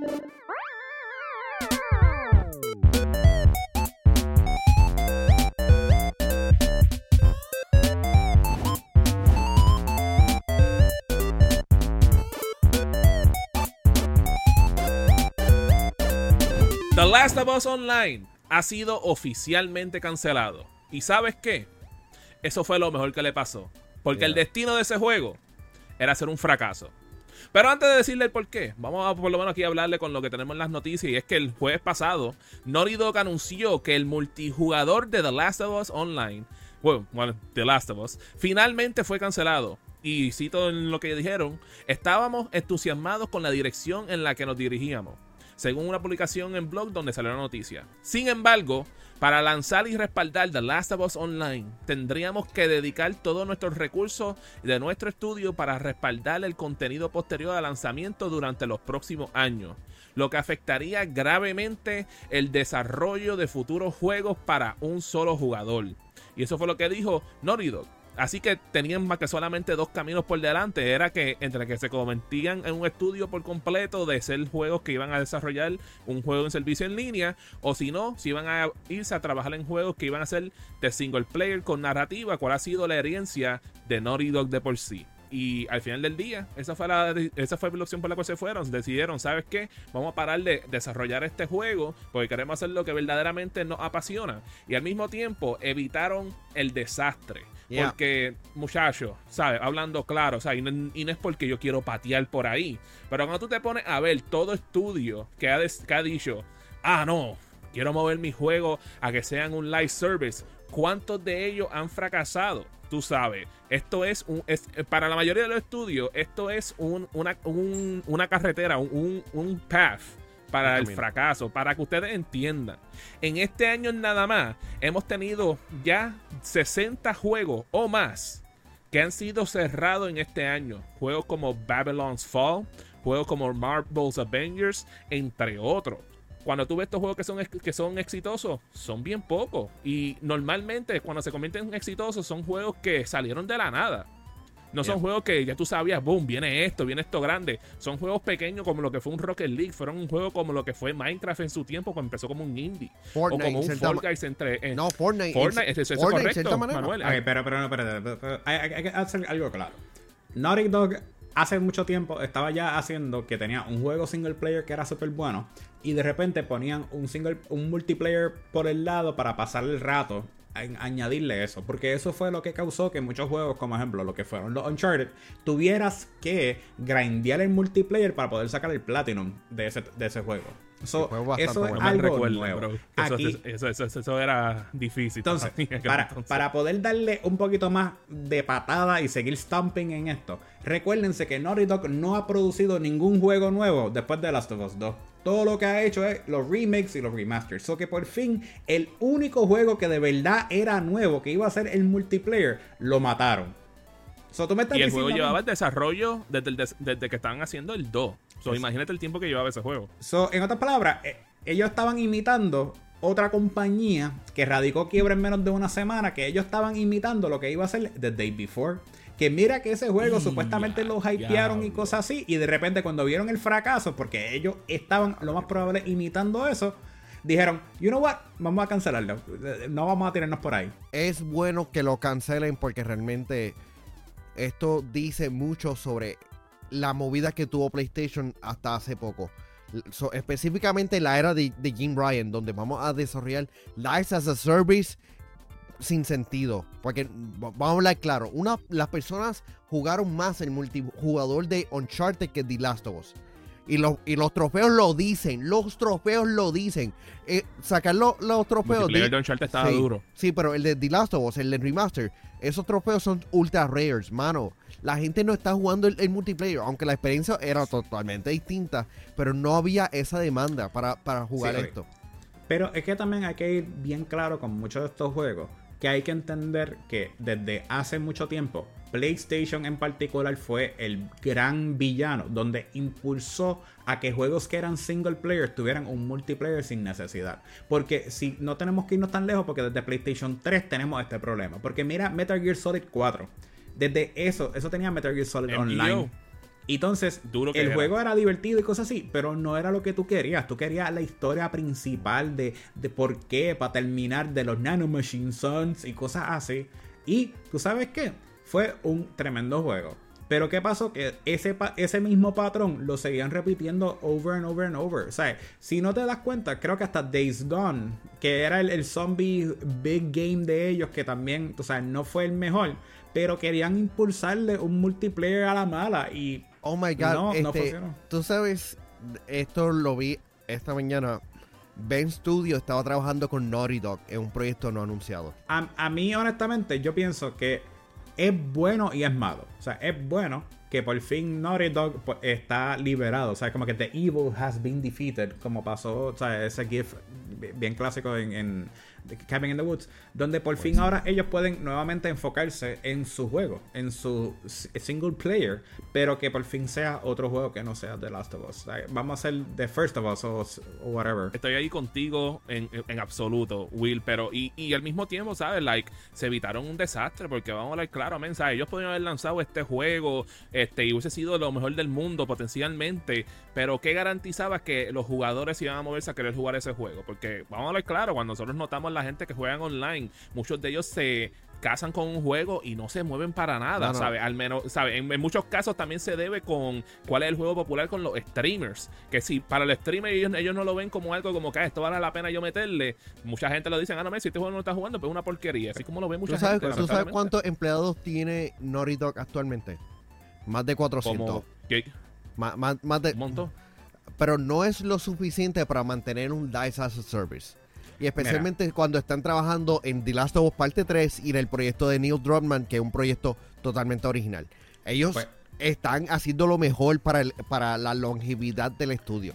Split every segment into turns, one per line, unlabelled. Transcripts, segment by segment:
The Last of Us Online ha sido oficialmente cancelado. ¿Y sabes qué? Eso fue lo mejor que le pasó. Porque el destino de ese juego era ser un fracaso. Pero antes de decirle el por qué, vamos a por lo menos aquí a hablarle con lo que tenemos en las noticias. Y es que el jueves pasado, Naughty Dog anunció que el multijugador de The Last of Us Online, bueno, bueno, The Last of Us, finalmente fue cancelado. Y cito en lo que dijeron, estábamos entusiasmados con la dirección en la que nos dirigíamos según una publicación en blog donde salió la noticia. Sin embargo, para lanzar y respaldar The Last of Us Online, tendríamos que dedicar todos nuestros recursos de nuestro estudio para respaldar el contenido posterior al lanzamiento durante los próximos años, lo que afectaría gravemente el desarrollo de futuros juegos para un solo jugador. Y eso fue lo que dijo Naughty Dog. Así que tenían más que solamente dos caminos por delante. Era que entre que se convertían en un estudio por completo de ser juegos que iban a desarrollar un juego en servicio en línea. O si no, si iban a irse a trabajar en juegos que iban a ser de single player con narrativa. ¿Cuál ha sido la herencia de Naughty Dog de por sí? Y al final del día, esa fue, la, esa fue la opción por la cual se fueron. Decidieron, ¿sabes qué? Vamos a parar de desarrollar este juego porque queremos hacer lo que verdaderamente nos apasiona. Y al mismo tiempo evitaron el desastre. Porque, muchachos, ¿sabes? Hablando claro, o sea, y no, es porque yo quiero patear por ahí. Pero cuando tú te pones a ver todo estudio que ha, que ha dicho, ah, no, quiero mover mi juego a que sean un live service, ¿cuántos de ellos han fracasado? Tú sabes, esto es un. para la mayoría de los estudios, esto es un, una, una carretera, un, un path para el fracaso, para que ustedes entiendan. En este año nada más hemos tenido ya 60 juegos o más que han sido cerrados en este año. Juegos como Babylon's Fall, juegos como Marvel's Avengers, entre otros. Cuando tú ves estos juegos que son, que son exitosos, son bien pocos. Y normalmente cuando se convierten en exitosos son juegos que salieron de la nada. No son juegos que ya tú sabías, boom, viene esto, viene esto grande. Son juegos pequeños como lo que fue un Rocket League. Fueron un juego como lo que fue Minecraft en su tiempo, cuando empezó como un indie. o como un Fall Guys entre.
no, Fortnite.
Fortnite, eso, es correcto, Manuel.
pero, pero, no, pero, hay, hay, que hacer algo claro. Naughty Dog hace mucho tiempo estaba ya haciendo que tenía un juego single player que era súper bueno y de repente ponían un single un multiplayer por el lado para pasar el rato añadirle eso, porque eso fue lo que causó que muchos juegos, como ejemplo lo que fueron los Uncharted, tuvieras que grindear el multiplayer para poder sacar el Platinum de ese, de ese juego. Eso es algo nuevo.
Eso, eso, era difícil.
Entonces, para, para, poder darle un poquito más de patada y seguir stamping en esto, recuérdense que Naughty Dog no ha producido ningún juego nuevo después de Last of Us 2. Todo lo que ha hecho es los remakes y los remasters. So que por fin el único juego que de verdad era nuevo, que iba a ser el multiplayer, lo mataron.
So, ¿tú me estás y el juego llevaba el desarrollo desde, que estaban haciendo el 2. So, imagínate el tiempo que llevaba ese juego.
So, en otras palabras, eh, ellos estaban imitando otra compañía que radicó quiebra en menos de una semana, que ellos estaban imitando lo que iba a ser The Day Before. Que mira que ese juego supuestamente lo hypearon y cosas así. Y de repente cuando vieron el fracaso, porque ellos estaban lo más probable imitando eso, dijeron, you know what, vamos a cancelarlo. No vamos a tirarnos por ahí.
Es bueno que lo cancelen porque realmente esto dice mucho sobre la movida que tuvo PlayStation hasta hace poco. específicamente la era de, de Jim Ryan, donde vamos a desarrollar Lives as a Service sin sentido. Porque vamos a hablar claro, una, las personas jugaron más el multijugador de Uncharted que The Last of Us. Y, y los trofeos lo dicen, los trofeos lo dicen. Eh, sacar los trofeos.
El de Uncharted estaba
sí,
duro.
Sí, pero el de The Last of Us, el de Remaster, esos trofeos son ultra rares, mano. La gente no está jugando el, multiplayer, aunque la experiencia era totalmente distinta, pero no había esa demanda para, jugar esto.
Pero es que también hay que ir bien claro con muchos de estos juegos que hay que entender que desde hace mucho tiempo PlayStation en particular fue el gran villano donde impulsó a que juegos que eran single player tuvieran un multiplayer sin necesidad. Porque si no tenemos que irnos tan lejos porque desde PlayStation 3 tenemos este problema. Porque mira Metal Gear Solid 4. Desde eso, eso tenía Metal Gear Solid Online. Entonces,
Duro que
el
era.
juego era divertido y cosas así, pero no era lo que tú querías. Tú querías la historia principal de, de por qué, para terminar, de los Nanomachine Sons y cosas así. Y, ¿tú sabes qué? Fue un tremendo juego. Pero ¿qué pasó? Que ese, ese mismo patrón lo seguían repitiendo over and over and over. O sea, si no te das cuenta, creo que hasta Days Gone, que era el, el zombie big game de ellos, que también, o sea, no fue el mejor, pero querían impulsarle un multiplayer a la mala y
Oh my god,
No, no
este,
funcionó.
tú sabes, esto lo vi esta mañana. Ben Studio estaba trabajando con Naughty Dog en un proyecto no anunciado.
A, a mí, honestamente, yo pienso que es bueno y es malo. O sea, es bueno que por fin Naughty Dog pues, está liberado. O sea, como que The Evil has been defeated. Como pasó, o sea, ese GIF bien clásico en, en Cabin in the Woods. Donde por fin ahora ellos pueden nuevamente enfocarse en su juego, en su single player. Pero que por fin sea otro juego que no sea The Last of Us. Vamos a ser The First of Us o, o whatever.
Estoy ahí contigo en, en- absoluto, Will, pero y, y al mismo tiempo, ¿sabes? Like, se evitaron un desastre porque vamos a hablar claramente, ¿sabes? Ellos podrían haber lanzado este juego este, y hubiese sido lo mejor del mundo potencialmente, pero ¿qué garantizaba que los jugadores iban a moverse a querer jugar ese juego? Porque vamos a hablar claro, cuando nosotros notamos la gente que juegan online, muchos de ellos se casan con un juego y no se mueven para nada,
No, no.
¿sabes? Al menos, ¿sabes? En, en muchos casos también se debe con cuál es el juego popular con los streamers. Que si para el streamer ellos, ellos no lo ven como algo como que "Ah, esto vale la pena yo meterle, mucha gente lo dicen, ah, no, si este juego no está jugando, pues es una porquería. Así como lo ve mucha
¿Tú sabes,
gente.
tú sabes cuántos empleados tiene Naughty Dog actualmente? Más de 400.
Como, ¿qué?
Más, más- más de,
Un montón.
pero no es lo suficiente para mantener un DICE as a Service. Y especialmente cuando están trabajando en The Last of Us Parte 3 y en el proyecto de Neil Druckmann, que es un proyecto totalmente original. Ellos
Pues-
están haciendo lo mejor para, el, para la longevidad del estudio.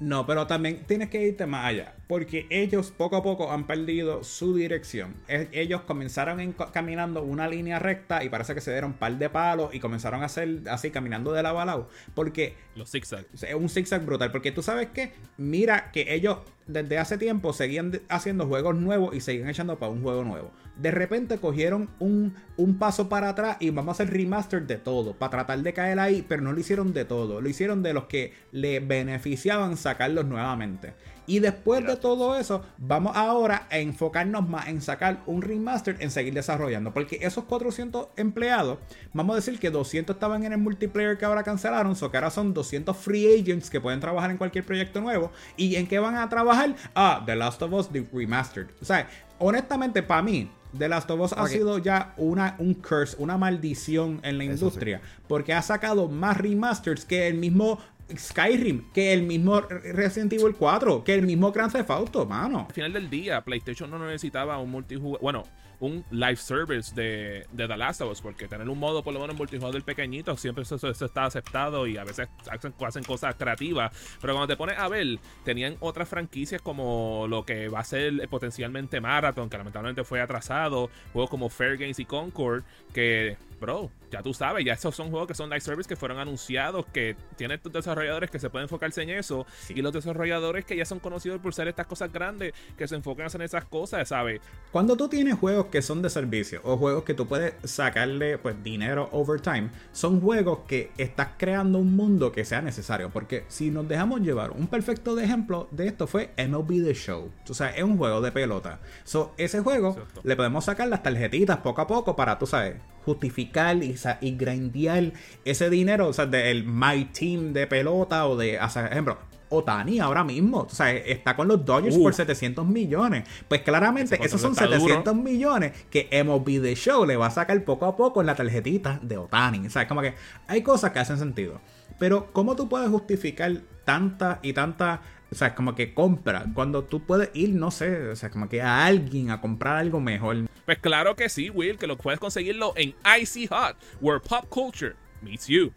No, pero también tienes que irte más allá. Porque ellos poco a poco han perdido su dirección. Ellos comenzaron en- caminando una línea recta y parece que se dieron un par de palos y comenzaron a hacer así caminando de lado a lado. Porque
Los zigzags.
es un zigzag brutal. Porque tú sabes que, mira que ellos desde hace tiempo seguían haciendo juegos nuevos y seguían echando para un juego nuevo. De repente cogieron un, un paso para atrás y vamos a hacer remaster de todo. Para tratar de caer ahí, pero no lo hicieron de todo. Lo hicieron de los que le beneficiaban sacarlos nuevamente. Y después de todo eso, vamos ahora a enfocarnos más en sacar un remaster, en seguir desarrollando. Porque esos 400 empleados, vamos a decir que 200 estaban en el multiplayer que ahora cancelaron, so que ahora son 200 free agents que pueden trabajar en cualquier proyecto nuevo. ¿Y en qué van a trabajar? Ah, The Last of Us The Remastered. O sea, honestamente, para mí, The Last of Us ha sido ya una, un curse, una maldición en la
Eso
industria. Porque ha sacado más remasters que el mismo Skyrim, que el mismo Resident Evil 4, que el mismo Grand Theft Auto, mano.
Al final del día, PlayStation no necesitaba un multijugador, bueno, un live service de, The Last of Us, porque tener un modo por lo menos multijugador pequeñito, siempre eso, está aceptado y a veces hacen, cosas creativas. Pero cuando te pones a ver, tenían otras franquicias como lo que va a ser potencialmente Marathon, que lamentablemente fue atrasado, juegos como Fair Games y Concord, que, bro, ya tú sabes, ya esos son juegos que son live service que fueron anunciados, que tienen estos desarrolladores que se pueden enfocarse en eso, y los desarrolladores que ya son conocidos por ser estas cosas grandes, que se enfocan en esas cosas, ¿sabes?
Cuando tú tienes juegos que son de servicio o juegos que tú puedes sacarle pues dinero over time, son juegos que estás creando un mundo que sea necesario. Porque si nos dejamos llevar, un perfecto ejemplo de esto fue MLB The Show. O sea, es un juego de pelota. So, ese juego le podemos sacar las tarjetitas poco a poco para, tú sabes, justificar y, y grindear ese dinero, o sea, del My Team de pelota o de, o sea, ejemplo, Otani ahora mismo, o sea, está con los Dodgers
Uh.
por 700 millones. Pues claramente, esos son
contrato está
700 millones que MLB The Show le va a sacar poco a poco en la tarjetita de Otani. O sea, es como que hay cosas que hacen sentido. Pero, ¿cómo tú puedes justificar tanta y tanta, o sea, como que compra cuando tú puedes ir, no sé, o sea, como que a alguien a comprar algo mejor?
Pues claro que sí, Will, que lo puedes conseguirlo en Icy Hot, where pop culture meets you.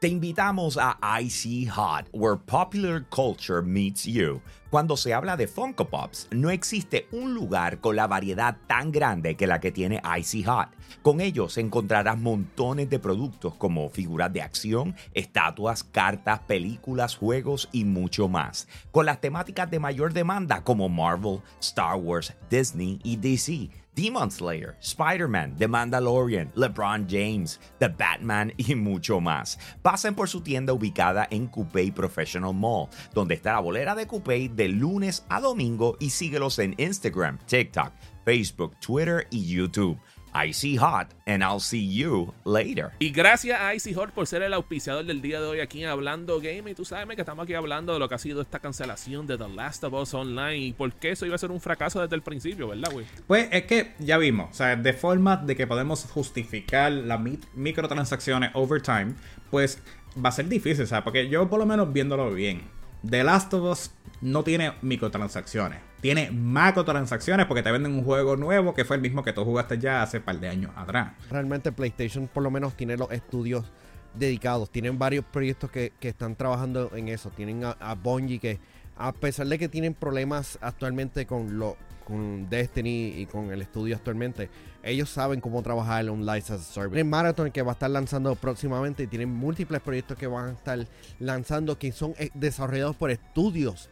Te invitamos a Icy Hot, where popular culture meets you. Cuando se habla de Funko Pops, no existe un lugar con la variedad tan grande que la que tiene Icy Hot. Con ellos encontrarás montones de productos como figuras de acción, estatuas, cartas, películas, juegos y mucho más. Con las temáticas de mayor demanda como Marvel, Star Wars, Disney y DC. Demon Slayer, Spider-Man, The Mandalorian, LeBron James, The Batman y mucho más. Pasen por su tienda ubicada en Coupé Professional Mall, donde está la bolera de Coupé de lunes a domingo y síguelos en Instagram, TikTok, Facebook, Twitter y YouTube. Icy Hot, and I'll see you later.
Y gracias a Icy Hot por ser el auspiciador del día de hoy aquí en Hablando Game. Y tú sabes que estamos aquí hablando de lo que ha sido esta cancelación de The Last of Us Online y por qué eso iba a ser un fracaso desde el principio, ¿verdad, güey?
Pues es que ya vimos, o sea, de forma de que podemos justificar las microtransacciones over time, pues va a ser difícil, o sea, porque yo por lo menos viéndolo bien, The Last of Us no tiene microtransacciones tiene macrotransacciones porque te venden un juego nuevo que fue el mismo que tú jugaste ya hace par de años atrás.
Realmente PlayStation por lo menos tiene los estudios dedicados. Tienen varios proyectos que, están trabajando en eso. Tienen a, Bungie que a pesar de que tienen problemas actualmente con lo con Destiny y con el estudio actualmente, ellos saben cómo trabajar en un license service. Tienen Marathon que va a estar lanzando próximamente tienen múltiples proyectos que van a estar lanzando que son eh, desarrollados por estudios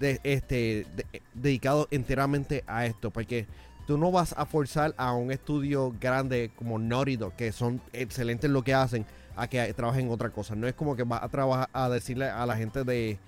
este, dedicado enteramente a esto, porque tú no vas a forzar a un estudio grande como Naughty que son excelentes en lo que hacen, a que trabajen en otra cosa. No es como que vas a trabajar a decirle a la gente de,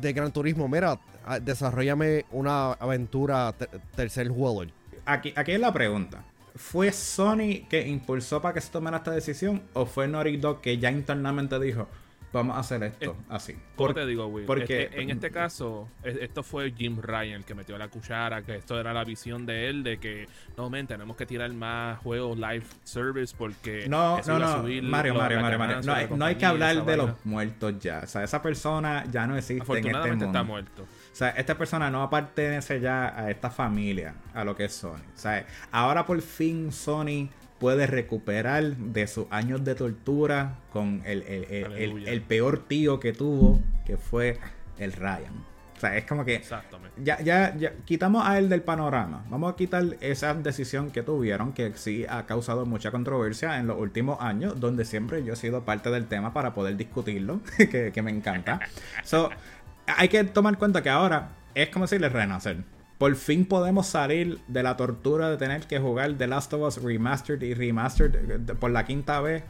de Gran Turismo, mira, desarrollame una aventura tercer jugador.
Aquí, aquí es la pregunta. ¿Fue Sony que impulsó para que se tomara esta decisión o fue Naughty que ya internamente dijo, vamos a hacer esto así.
¿Por te digo, Will? Porque en este caso, esto fue Jim Ryan el que metió la cuchara, que esto era la visión de él, de que, no, men, tenemos que tirar más juegos live service porque...
No, no, no, Mario, Mario, Mario, Mario. No, hay, que hablar de los muertos ya. O sea, esa persona ya no existe en este mundo.
está muerto.
O sea, esta persona no pertenece ya a esta familia, a lo que es Sony. O sea, ahora por fin Sony puede recuperar de sus años de tortura con el, el, peor tío que tuvo, que fue el Ryan. O sea, es como que ya, ya, ya quitamos a él del panorama. Vamos a quitar esa decisión que tuvieron, que sí ha causado mucha controversia en los últimos años, donde siempre yo he sido parte del tema para poder discutirlo, que, que me encanta. So, hay que tomar en cuenta que ahora es como si le renacer por fin podemos salir de la tortura de tener que jugar The Last of Us Remastered y Remastered eh, por la quinta vez.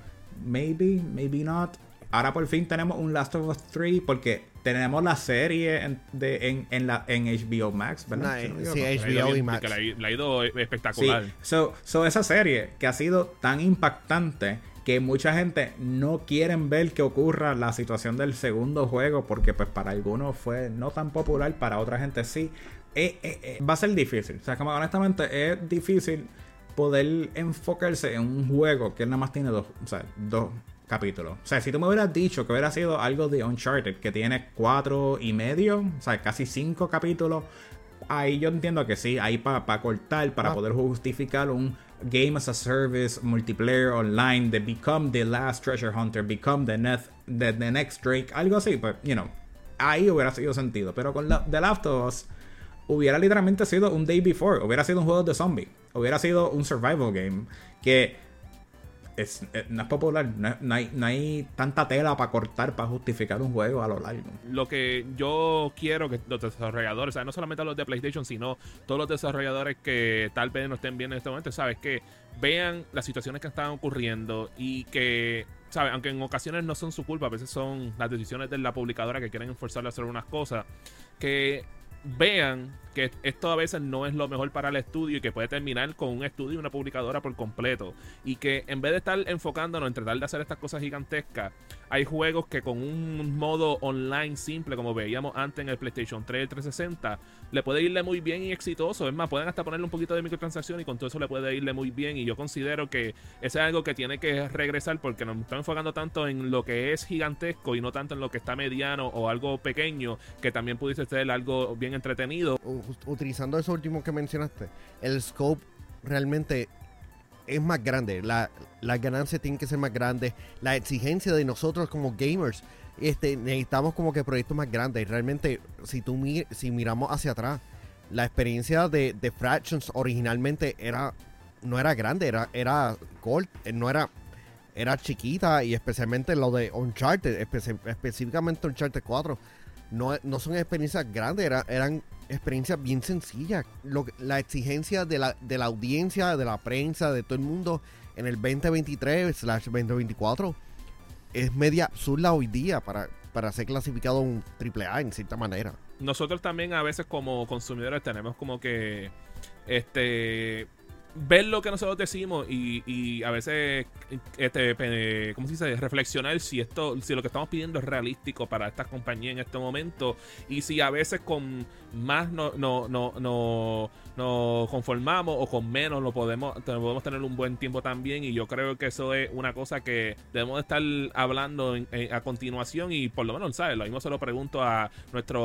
Maybe, maybe not. Ahora por fin tenemos un Last of Us 3 porque tenemos la serie en, de, en, la, en HBO Max, ¿verdad?
sí, HBO y Max.
La, ha ido espectacular.
Sí. So, so, esa serie que ha sido tan impactante que mucha gente no quieren ver que ocurra la situación del segundo juego porque pues para algunos fue no tan popular, para otra gente sí. Eh, eh, eh, va a ser difícil. O sea, como honestamente es difícil poder enfocarse en un juego que nada más tiene dos, o sea, dos capítulos. O sea, si tú me hubieras dicho que hubiera sido algo de Uncharted, que tiene cuatro y medio, o sea, casi cinco capítulos, ahí yo entiendo que sí, ahí para cortar, para ah. poder justificar un Game as a Service, multiplayer online, de Become the Last Treasure Hunter, Become the, next, the, Next Drake, algo así, pues, you know, ahí hubiera sido sentido. Pero con The Last of Us hubiera literalmente sido un Day Before, hubiera sido un juego de zombie, hubiera sido un survival game que es, eh, no es popular, no, hay, no, hay, tanta tela para cortar para justificar un juego a lo largo.
Lo que yo quiero que los desarrolladores, o no solamente los de PlayStation, sino todos los desarrolladores que tal vez no estén bien en este momento, sabes que vean las situaciones que están ocurriendo y que ¿sabes? Aunque en ocasiones no son su culpa, a veces son las decisiones de la publicadora que quieren forzarle a hacer unas cosas, que vean que esto a veces no es lo mejor para el estudio y que puede terminar con un estudio y una publicadora por completo. Y que en vez de estar enfocándonos en tratar de hacer estas cosas gigantescas, hay juegos que con un modo online simple, como veíamos antes en el PlayStation 3 el 360, le puede irle muy bien y exitoso. Es más, pueden hasta ponerle un poquito de microtransacción y con todo eso le puede irle muy bien. Y yo considero que ese es algo que tiene que regresar porque nos estamos enfocando tanto en lo que es gigantesco y no tanto en lo que está mediano o algo pequeño, que también pudiese ser algo bien entretenido
utilizando eso último que mencionaste, el scope realmente es más grande. La, las ganancias tienen que ser más grandes. La exigencia de nosotros como gamers, este, necesitamos como que proyectos más grandes. Realmente, si tú si miramos hacia atrás, la experiencia de, de, Fractions originalmente era no era grande, era, era gold, eh, no era era chiquita y especialmente lo de Uncharted, específicamente Uncharted 4 no, no son experiencias grandes, era- eran experiencias bien sencillas. Lo, la exigencia de la, de la audiencia, de la prensa, de todo el mundo en el 2023 slash 2024 es media absurda hoy día para, para ser clasificado un triple A en cierta manera.
nosotros también a veces como consumidores tenemos como que este ver lo que nosotros decimos y, a veces este ¿cómo se dice? reflexionar si esto si lo que estamos pidiendo es realístico para esta compañía en este momento y si a veces con más no no no no nos conformamos o con menos lo podemos podemos tener un buen tiempo también y yo creo que eso es una cosa que debemos de estar hablando en- a continuación y por lo menos sabes lo mismo se lo pregunto a nuestras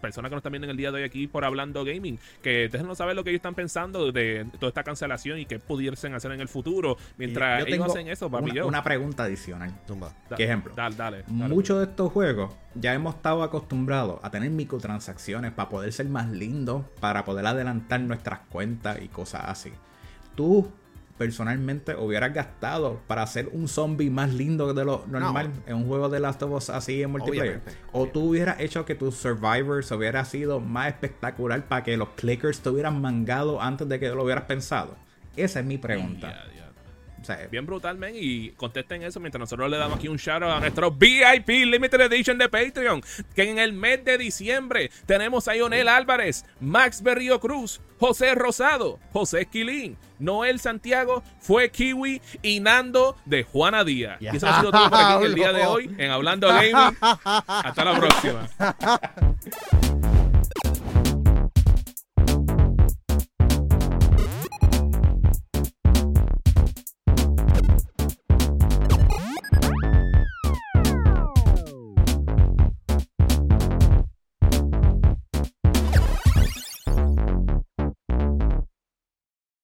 personas que nos están viendo en el día de hoy aquí por hablando gaming que déjenos saber lo que ellos están pensando de toda esta cancelación y qué pudiesen hacer en el futuro mientras
Yo
ellos
tengo
hacen eso papi
una,
yo
una pregunta adicional.
Zumba.
Da-
¿Qué ejemplo?
dale, dale, dale.
Muchos de estos juegos ya hemos estado acostumbrados a tener microtransacciones para poder ser más lindos, para poder adelantar nuestras cuentas y cosas así. Tú personalmente hubieras gastado para hacer un zombie más lindo de lo normal en un juego de Last of Us así en multiplayer.
Obviamente,
O tú hubieras hecho que tus survivors hubiera sido más espectacular para que los clickers te hubieran mangado antes de que lo hubieras pensado. Esa es mi pregunta.
Bien brutal, men. Y contesten eso mientras nosotros le damos aquí un shout out a nuestro VIP Limited Edition de Patreon. Que en el mes de diciembre tenemos a Ionel Álvarez, Max Berrío Cruz, José Rosado, José Esquilín, Noel Santiago, Fue Kiwi y Nando de Juana Díaz. Y eso ha sido todo por aquí el día de hoy en Hablando Gaming. Hasta la próxima.